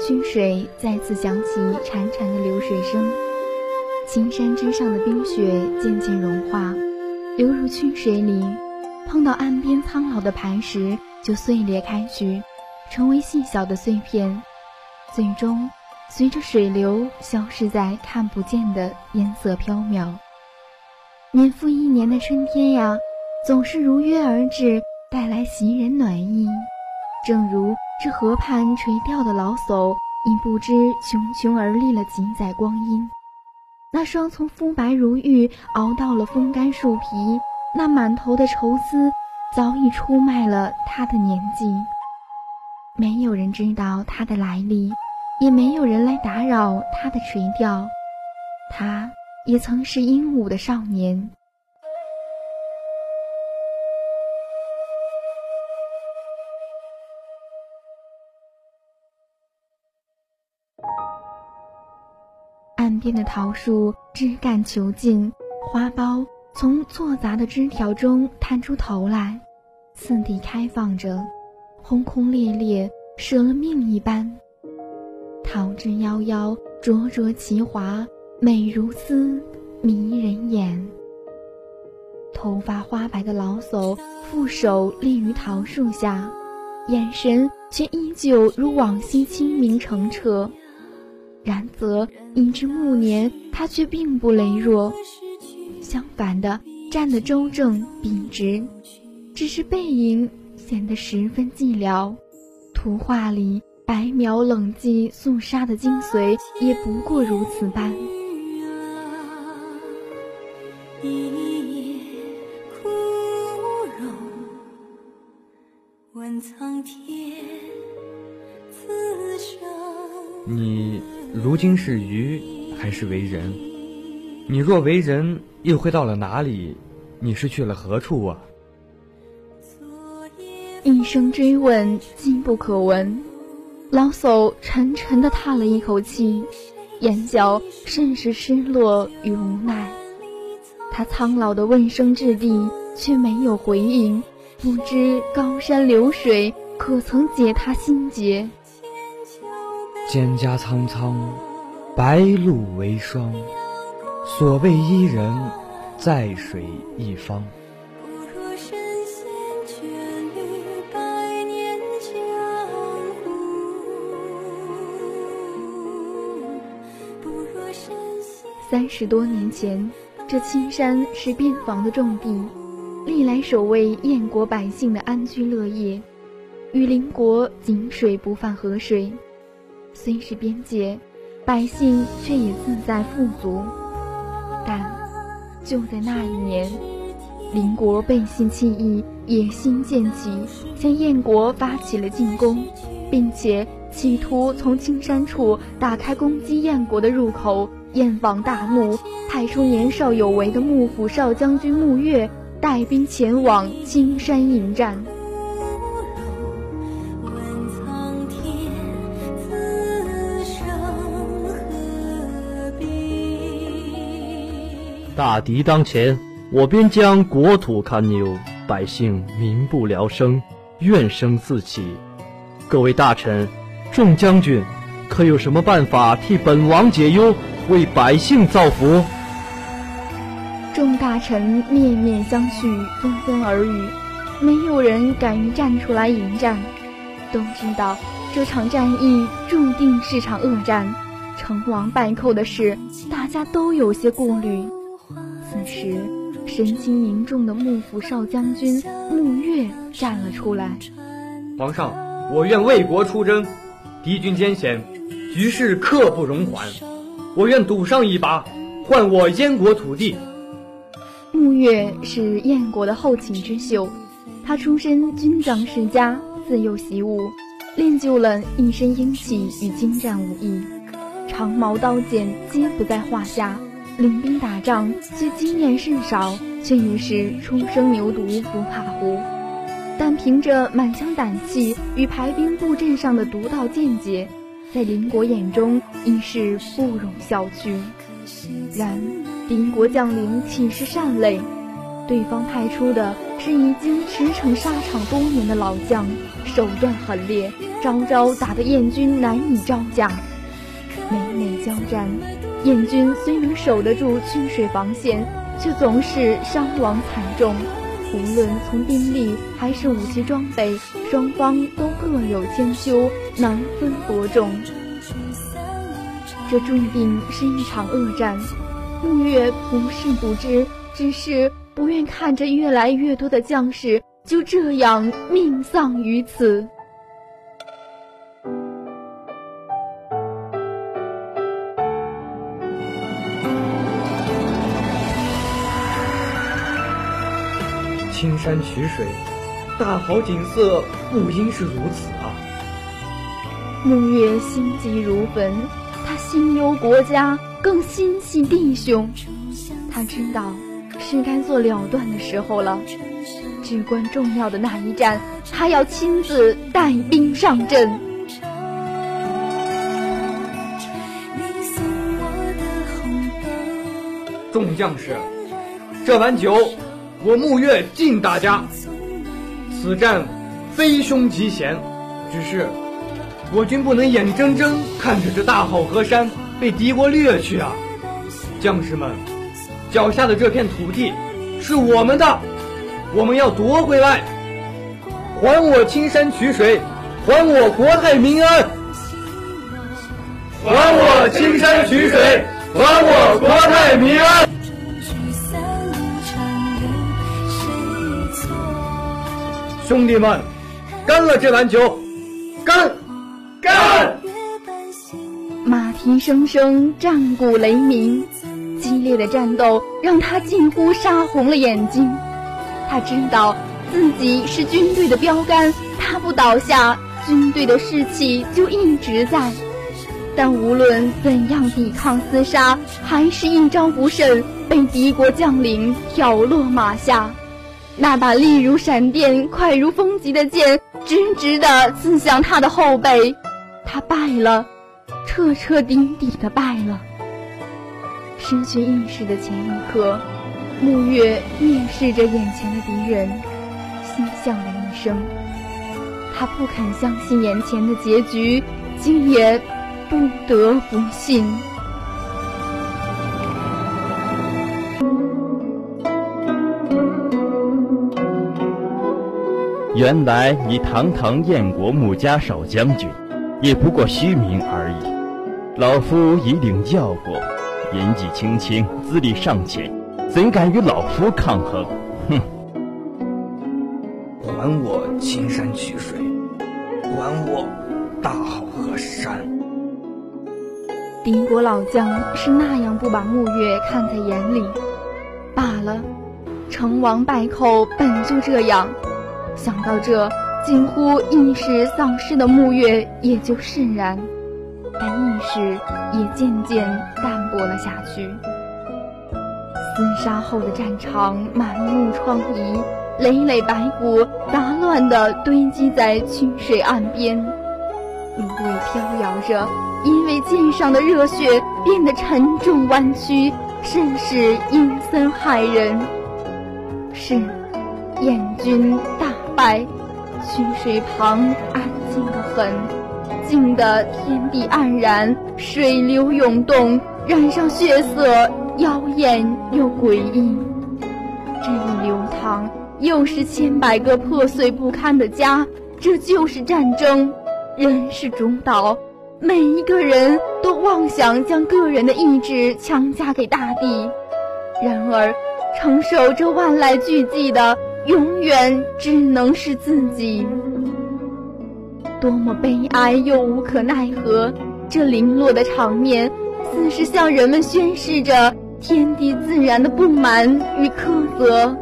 山脚下的曲水再次响起潺潺的流水声。青山之上的冰雪渐渐融化，流入曲水里，碰到岸边苍老的磐石就碎裂开去，成为细小的碎片，最终随着水流消失在看不见的烟色飘渺。年复一年的春天呀，总是如约而至。带来袭人暖意，正如这河畔垂钓的老叟，已不知穷穷而立了几载光阴。那双从肤白如玉熬到了风干树皮，那满头的愁思，早已出卖了他的年纪。没有人知道他的来历，也没有人来打扰他的垂钓。他也曾是英武的少年。边的桃树枝干遒劲，花苞从错杂的枝条中探出头来，四地开放着，轰轰烈烈，舍了命一般。桃之夭夭，灼灼其华，美如丝，迷人眼。头发花白的老叟负手立于桃树下，眼神却依旧如往昔清明澄澈。然则，一至暮年，他却并不羸弱，相反的，站得周正笔直，只是背影显得十分寂寥。图画里白描冷寂肃杀的精髓，也不过如此般。你。如今是鱼还是为人？你若为人，又会到了哪里？你是去了何处啊？一声追问，今不可闻。老叟沉沉地叹了一口气，眼角甚是失落与无奈。他苍老的问声掷地，却没有回应。不知高山流水，可曾解他心结？蒹葭苍苍，白露为霜。所谓伊人，在水一方。三十多年前，这青山是边防的重地，历来守卫燕国百姓的安居乐业，与邻国井水不犯河水。虽是边界，百姓却也自在富足。但就在那一年，邻国背信弃义，野心渐起，向燕国发起了进攻，并且企图从青山处打开攻击燕国的入口。燕王大怒，派出年少有为的幕府少将军穆月带兵前往青山迎战。大敌当前，我边疆国土堪忧，百姓民不聊生，怨声四起。各位大臣、众将军，可有什么办法替本王解忧，为百姓造福？众大臣面面相觑，纷纷耳语，没有人敢于站出来迎战。都知道这场战役注定是场恶战，成王败寇的事，大家都有些顾虑。此时，神情凝重的幕府少将军穆越站了出来。皇上，我愿为国出征，敌军艰险，局势刻不容缓，我愿赌上一把，换我燕国土地。穆越是燕国的后起之秀，他出身军长世家，自幼习武，练就了一身英气与精湛武艺，长矛刀剑皆不在话下。领兵打仗，虽经验甚少，却也是初生牛犊不怕虎。但凭着满腔胆气与排兵布阵上的独到见解，在邻国眼中已是不容小觑。然邻国将领岂是善类？对方派出的是已经驰骋沙场多年的老将，手段狠烈，招招打得燕军难以招架。每每交战，燕军虽能守得住曲水防线，却总是伤亡惨重。无论从兵力还是武器装备，双方都各有千秋，难分伯仲。这注定是一场恶战。沐月不是不知，只是不愿看着越来越多的将士就这样命丧于此。青山曲水，大好景色不应是如此啊！沐月心急如焚，他心忧国家，更心系弟兄。他知道是该做了断的时候了，至关重要的那一战，他要亲自带兵上阵。众将士，这碗酒。我沐月敬大家。此战非凶即险，只是我军不能眼睁睁看着这大好河山被敌国掠去啊！将士们，脚下的这片土地是我们的，我们要夺回来，还我青山曲水，还我国泰民安，还我青山曲水，还我国泰民安。兄弟们，干了这碗酒，干，干！马蹄声声，战鼓雷鸣，激烈的战斗让他近乎杀红了眼睛。他知道自己是军队的标杆，他不倒下，军队的士气就一直在。但无论怎样抵抗厮杀，还是一招不慎，被敌国将领挑落马下。那把利如闪电、快如风疾的剑，直直地刺向他的后背，他败了，彻彻底底的败了。失去意识的前一刻，沐月蔑视着眼前的敌人，心向了一声。他不肯相信眼前的结局，竟也不得不信。原来你堂堂燕国穆家少将军，也不过虚名而已。老夫已领教过，年纪轻轻，资历尚浅，怎敢与老夫抗衡？哼！还我青山曲水，还我大好河山！敌国老将是那样不把穆月看在眼里。罢了，成王败寇本就这样。想到这，近乎意识丧失的沐月也就释然，但意识也渐渐淡薄了下去。厮杀后的战场满目疮痍，累累白骨杂乱地堆积在曲水岸边，芦苇飘摇着，因为剑上的热血变得沉重弯曲，甚是阴森骇人。是，燕军大。在，曲水旁安静的很，静得天地黯然，水流涌动，染上血色，妖艳又诡异。这一流淌，又是千百个破碎不堪的家。这就是战争，人是主导，每一个人都妄想将个人的意志强加给大地，然而承受这万籁俱寂的。永远只能是自己，多么悲哀又无可奈何！这零落的场面，似是向人们宣示着天地自然的不满与苛责。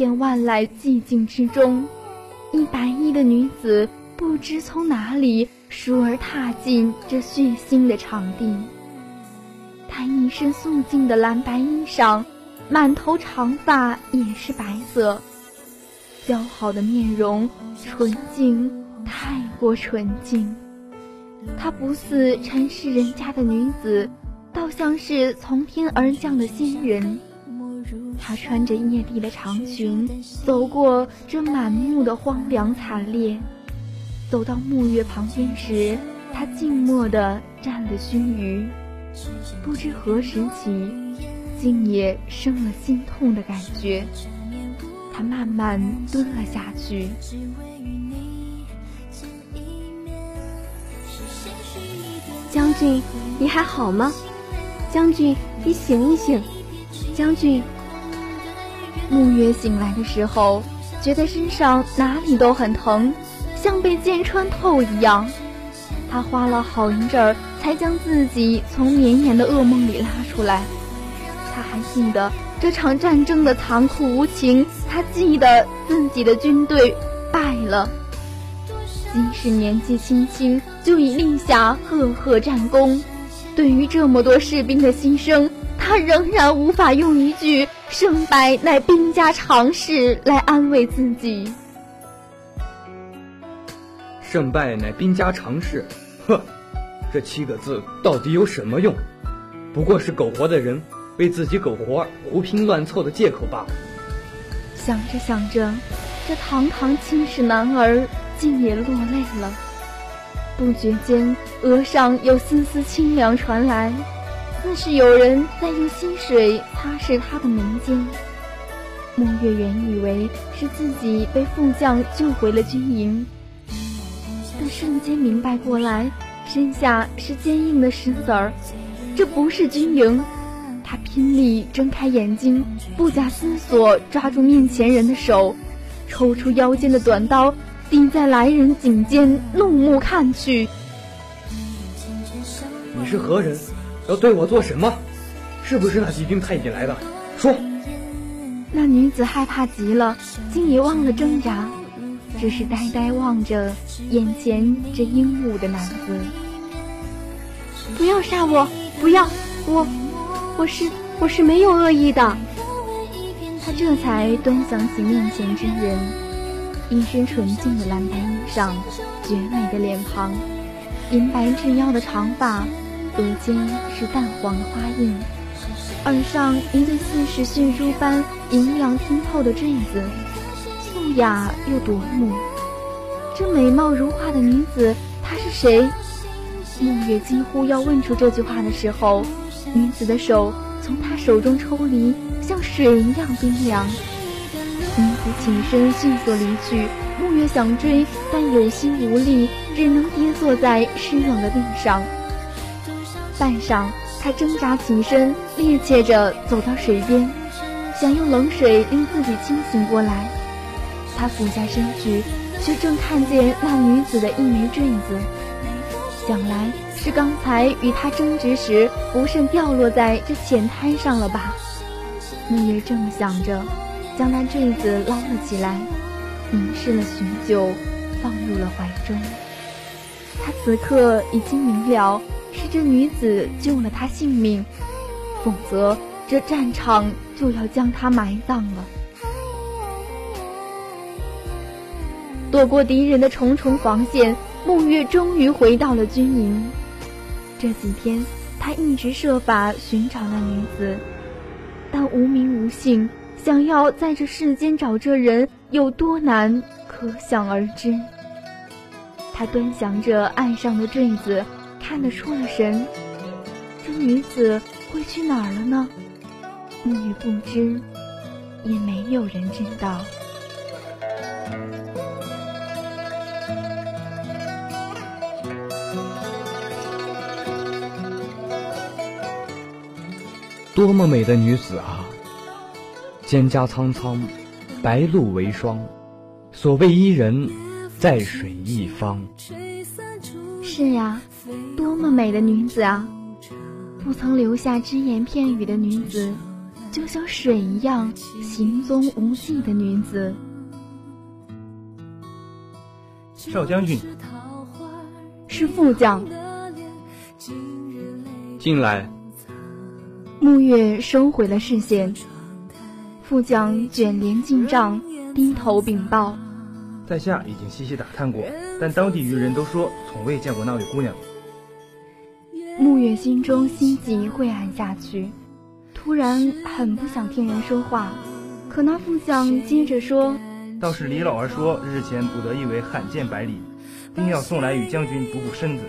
片万籁寂静之中，一白衣的女子不知从哪里倏而踏进这血腥的场地。她一身素净的蓝白衣裳，满头长发也是白色，姣好的面容，纯净，太过纯净。她不似尘世人家的女子，倒像是从天而降的仙人。她穿着曳地的长裙，走过这满目的荒凉惨烈，走到墓月旁边时，她静默地站了须臾，不知何时起，竟也生了心痛的感觉。她慢慢蹲了下去。将军，你还好吗？将军，你醒一醒！将军。沐月醒来的时候，觉得身上哪里都很疼，像被剑穿透一样。他花了好一阵儿，才将自己从绵延的噩梦里拉出来。他还记得这场战争的残酷无情，他记得自己的军队败了。即使年纪轻轻，就已立下赫赫战功，对于这么多士兵的牺牲，他仍然无法用一句。胜败乃兵家常事，来安慰自己。胜败乃兵家常事，呵，这七个字到底有什么用？不过是苟活的人为自己苟活胡拼乱凑的借口罢了。想着想着，这堂堂青史男儿竟也落泪了。不觉间，额上有丝丝清凉传来。似是有人在用溪水擦拭他的眉间。穆月原以为是自己被副将救回了军营，但瞬间明白过来，身下是坚硬的石子儿，这不是军营。他拼力睁开眼睛，不假思索抓住面前人的手，抽出腰间的短刀，抵在来人颈间，怒目看去。你是何人？要对我做什么？是不是那几军太监来的？说。那女子害怕极了，竟也忘了挣扎，只是呆呆望着眼前这英武的男子。不要杀我！不要！我，我是我是没有恶意的。他这才端详起面前之人，一身纯净的蓝白衣裳，绝美的脸庞，银白至腰的长发。额间是淡黄的花印，耳上一对似是血珠般莹亮通透的坠子，素雅又夺目。这美貌如画的女子，她是谁？暮月几乎要问出这句话的时候，女子的手从他手中抽离，像水一样冰凉。女子起身迅速离去，暮月想追，但有心无力，只能跌坐在湿冷的地上。半晌，他挣扎起身，趔趄着走到水边，想用冷水令自己清醒过来。他俯下身去，却正看见那女子的一枚坠子。想来是刚才与他争执时不慎掉落在这浅滩上了吧？木月正想着，将那坠子捞了起来，凝视了许久，放入了怀中。他此刻已经明了。是这女子救了他性命，否则这战场就要将他埋葬了。躲过敌人的重重防线，沐月终于回到了军营。这几天，他一直设法寻找那女子，但无名无姓，想要在这世间找这人有多难，可想而知。他端详着岸上的坠子。看得出了神，这女子会去哪儿了呢？木鱼不知，也没有人知道。多么美的女子啊！蒹葭苍苍，白露为霜。所谓伊人，在水一方。是呀。多么美的女子啊！不曾留下只言片语的女子，就像水一样行踪无迹的女子。少将军，是副将。进来。沐月收回了视线。副将卷帘进帐，低头禀报：“在下已经细细打探过，但当地渔人都说从未见过那位姑娘。”沐月心中心急晦暗下去，突然很不想听人说话。可那副相接着说：“倒是李老儿说，日前捕得一尾罕见百里，定要送来与将军补补身子。”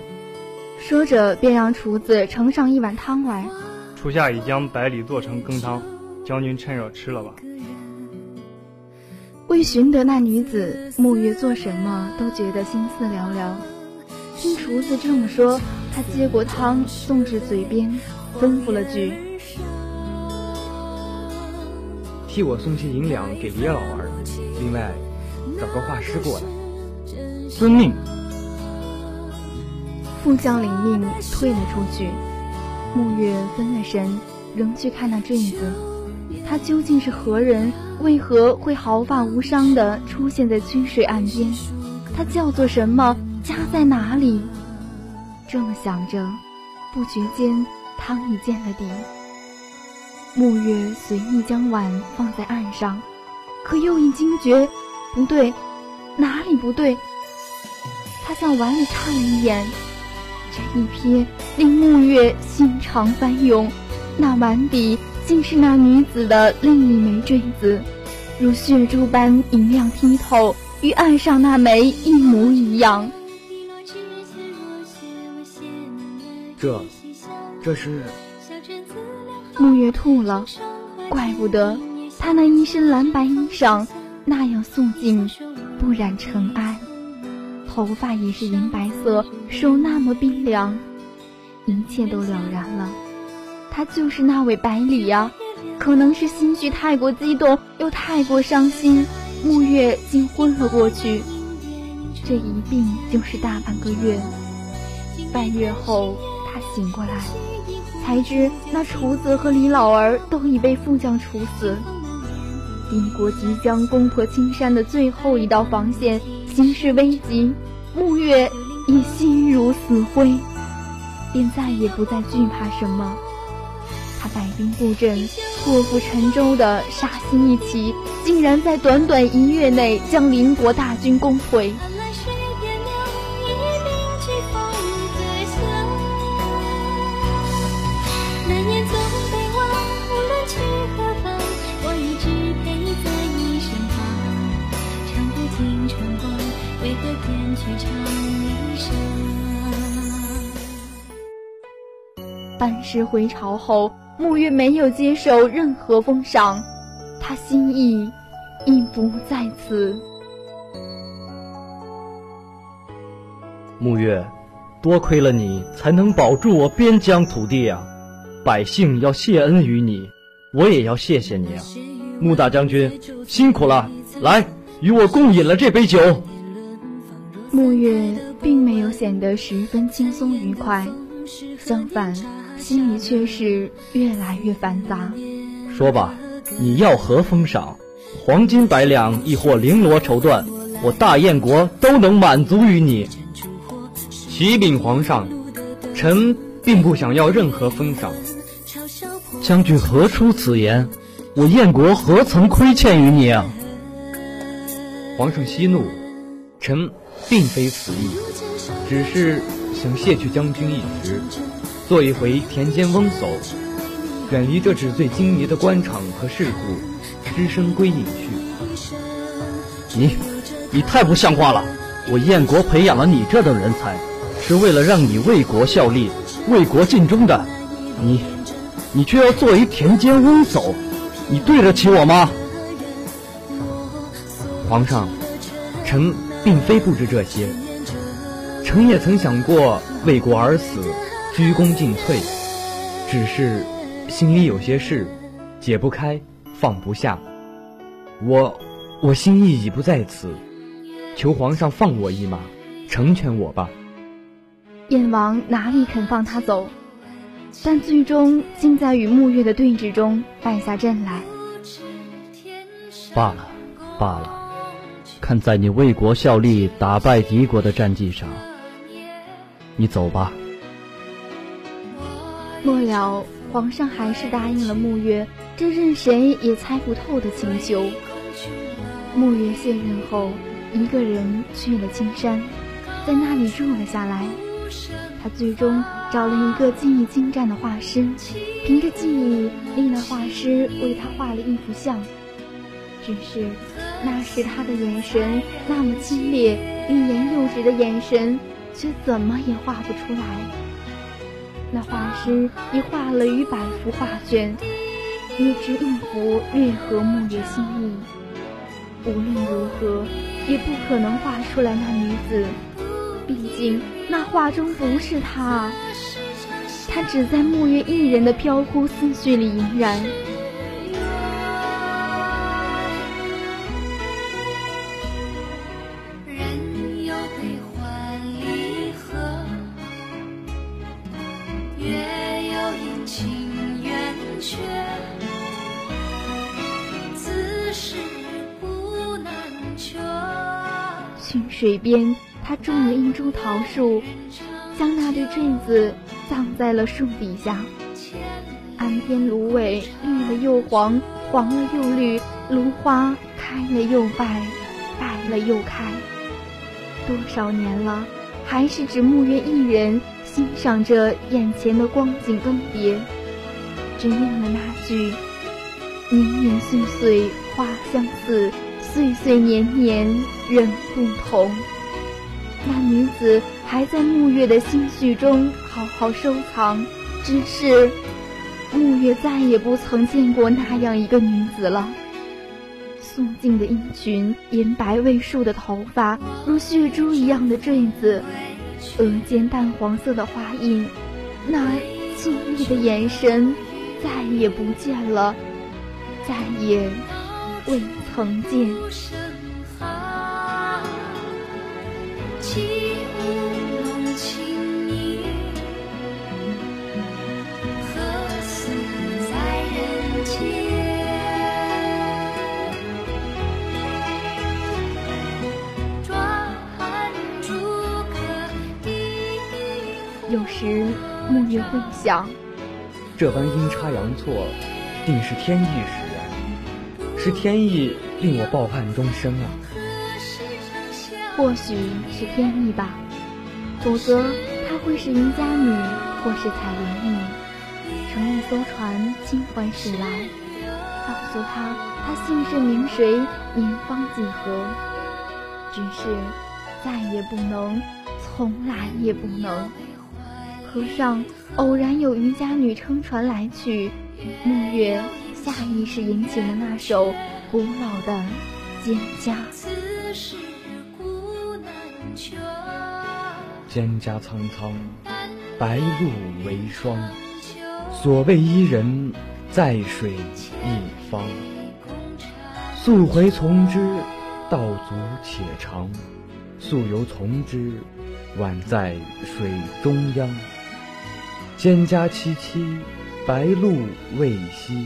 说着便让厨子盛上一碗汤来。厨下已将百里做成羹汤。将军趁热吃了吧。为寻得那女子，沐月做什么都觉得心思寥寥。听厨子这么说，他接过汤送至嘴边，吩咐了句：“替我送些银两给李老儿，另外找个画师过来。”遵命。副将领命，退了出去。沐月分了神，仍去看那坠子。他究竟是何人？为何会毫发无伤地出现在曲水岸边？他叫做什么？家在哪里？这么想着，不觉间汤已见了底。沐月随意将碗放在岸上，可又一惊觉，不对，哪里不对？他向碗里看了一眼，这一瞥令沐月心肠翻涌，那碗底。竟是那女子的另一枚坠子，如血珠般银亮剔透，与岸上那枚一模一样。这，这是沐月吐了，怪不得他那一身蓝白衣裳那样素净，不染尘埃，头发也是银白色，手那么冰凉，一切都了然了。他就是那位百里呀，可能是心绪太过激动，又太过伤心，沐月竟昏了过去。这一病就是大半个月，半月后醒过来，才知那厨子和李老儿都已被副将处死。敌国即将攻破青山的最后一道防线，形势危急，沐月已心如死灰，便再也不再惧怕什么。他带兵布阵，破釜沉舟的杀心一起，竟然在短短一月内将邻国大军攻回。半世回朝后。沐月没有接受任何封赏，他心意已不在此。沐月，多亏了你，才能保住我边疆土地啊！百姓要谢恩于你，我也要谢谢你啊！穆大将军辛苦了，来与我共饮了这杯酒。沐月并没有显得十分轻松愉快，相反。心里却是越来越繁杂。说吧，你要何封赏？黄金百两，亦或绫罗绸缎，我大燕国都能满足于你。启禀皇上，臣并不想要任何封赏。将军何出此言？我燕国何曾亏欠于你啊？皇上息怒，臣并非此意，只是想卸去将军一职。做一回田间翁叟，远离这纸醉金迷的官场和世故，只身归隐去。你，你太不像话了！我燕国培养了你这等人才，是为了让你为国效力、为国尽忠的。你，你却要做一田间翁叟，你对得起我吗？皇上，臣并非不知这些，臣也曾想过为国而死。鞠躬尽瘁，只是心里有些事解不开，放不下。我我心意已不在此，求皇上放我一马，成全我吧。燕王哪里肯放他走？但最终竟在与沐月的对峙中败下阵来。罢了，罢了，看在你为国效力、打败敌国的战绩上，你走吧。末了，皇上还是答应了穆月这任谁也猜不透的请求。穆月卸任后，一个人去了青山，在那里住了下来。他最终找了一个技艺精湛的画师，凭着技艺令那画师为他画了一幅像。只是那时他的眼神那么清冽，欲言又止的眼神，却怎么也画不出来。那画师已画了逾百幅画卷，一只一幅略合木月心意。无论如何，也不可能画出来那女子，毕竟那画中不是她，她只在木月一人的飘忽思绪里萦然。水边，他种了一株桃树，将那对坠子葬在了树底下。岸边芦苇绿了又黄，黄了又绿，芦花开了又败，败了又开。多少年了，还是只木月一人欣赏着眼前的光景更迭，只应了那句：“年年岁岁花相似。”岁岁年年人不同，那女子还在沐月的心绪中好好收藏。只是沐月再也不曾见过那样一个女子了。素净的衣裙，银白未束的头发，如血珠一样的坠子，额间淡黄色的花印，那清丽的眼神再也不见了，再也未。曾见。有时木月会想，这般阴差阳错，定是天意使。是天意令我抱憾终生啊！或许是天意吧，否则她会是渔家女，或是采莲女，乘一艘船轻缓驶来，告诉她她姓甚名谁，年方几何。只是再也不能，从来也不能。河上偶然有渔家女撑船来去，暮月。下意识引起了那首古老的《蒹葭》。蒹葭苍苍，白露为霜。所谓伊人，在水一方。溯洄从之，道阻且长；溯游从之，宛在水中央。蒹葭萋萋，白露未晞。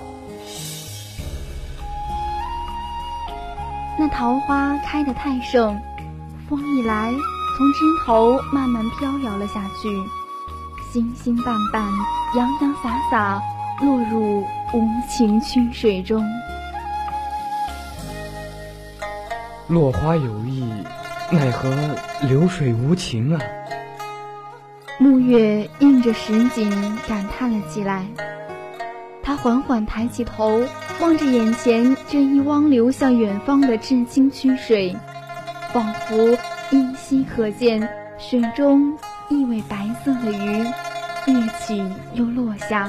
那桃花开得太盛，风一来，从枝头慢慢飘摇了下去，星星瓣瓣，洋洋洒洒，落入无情曲水中。落花有意，奈何流水无情啊！暮月映着石井，感叹了起来。他缓缓抬起头，望着眼前这一汪流向远方的至清曲水，仿佛依稀可见水中一尾白色的鱼跃起又落下，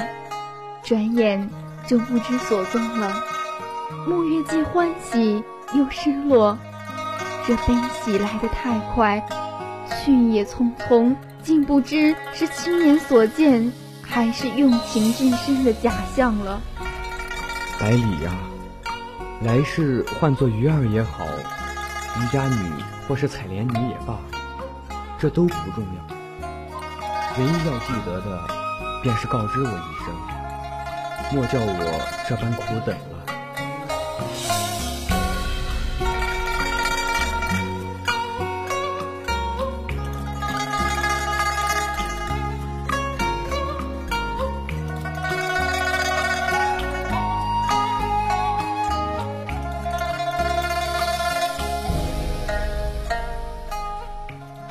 转眼就不知所踪了。沐月既欢喜又失落，这悲喜来得太快，去也匆匆，竟不知是亲眼所见，还是用情至深的假象了。百里呀，来世换做鱼儿也好，渔家女或是采莲女也罢，这都不重要。唯一要记得的，便是告知我一声，莫叫我这般苦等了。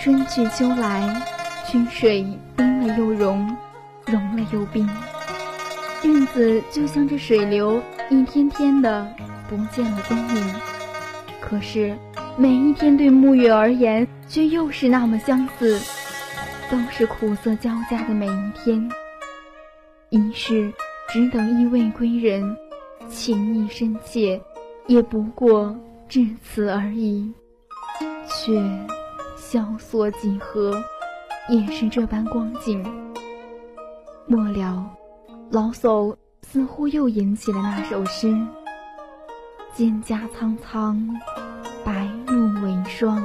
春去秋来，曲水冰了又融，融了又冰。韵子就像这水流，一天天的不见了踪影。可是每一天对沐月而言，却又是那么相似，都是苦涩交加的每一天。一世只等一位归人，情意深切，也不过至此而已。却。萧索几何，也是这般光景。末了，老叟似乎又吟起了那首诗：“蒹葭苍苍，白露为霜。”